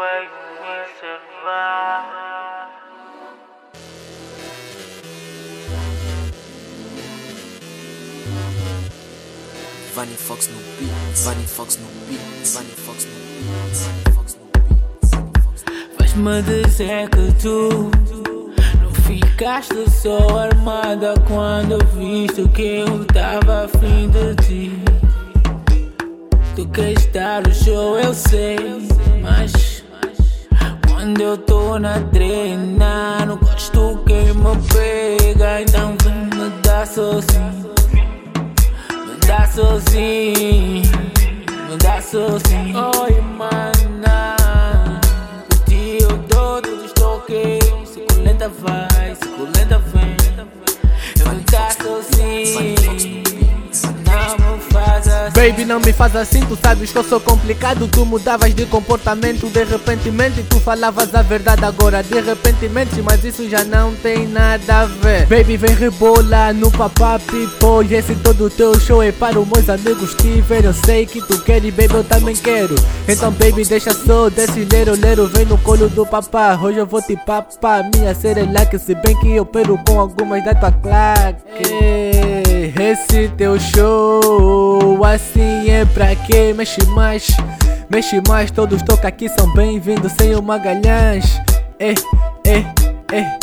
vai me salvar. Vanny Fox no beat, Vanny Fox no beat, Vanny Fox no beat, Vanny Fox no beat. Faz-me dizer que tu não ficaste só armada quando viste que eu tava afim de ti. Tu queres dar o show, eu sei, eu tô na treina, não gosto que me pega, então vem me dar sozinho. Me dá sozinho, me dá sozinho. Oi, mana, por ti eu dou tudo estou ok. Suculenta vai, suculenta vem. Eu me dá sozinho, Baby, não me faz assim, tu sabes que eu sou complicado. Tu mudavas de comportamento de repentemente. Tu falavas a verdade agora de repentemente. Mas isso já não tem nada a ver. Baby, vem rebolar no papá people. Esse todo teu show é para os meus amigos te ver. Eu sei que tu queres, baby, eu também quero. Então, baby, deixa só desse lero, lero. Vem no colo do papá. Hoje eu vou te papar. Minha serela que se bem que eu pero com algumas da tua claque. Esse teu show pra quem mexe mais, mexe mais. Todos toca aqui são bem-vindos sem o Magalhães. É, é, é.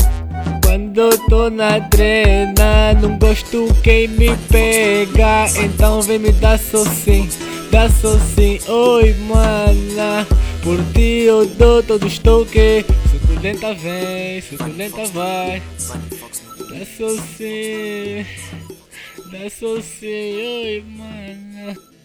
Quando tô na trena, não gosto quem me pega. Então vem me dar sozinho, dá sozinho. Oi, mana, por ti eu dou todo estoque. Suculenta vem, suculenta vai. Dá sozinho, dá sozinho, oi, mana.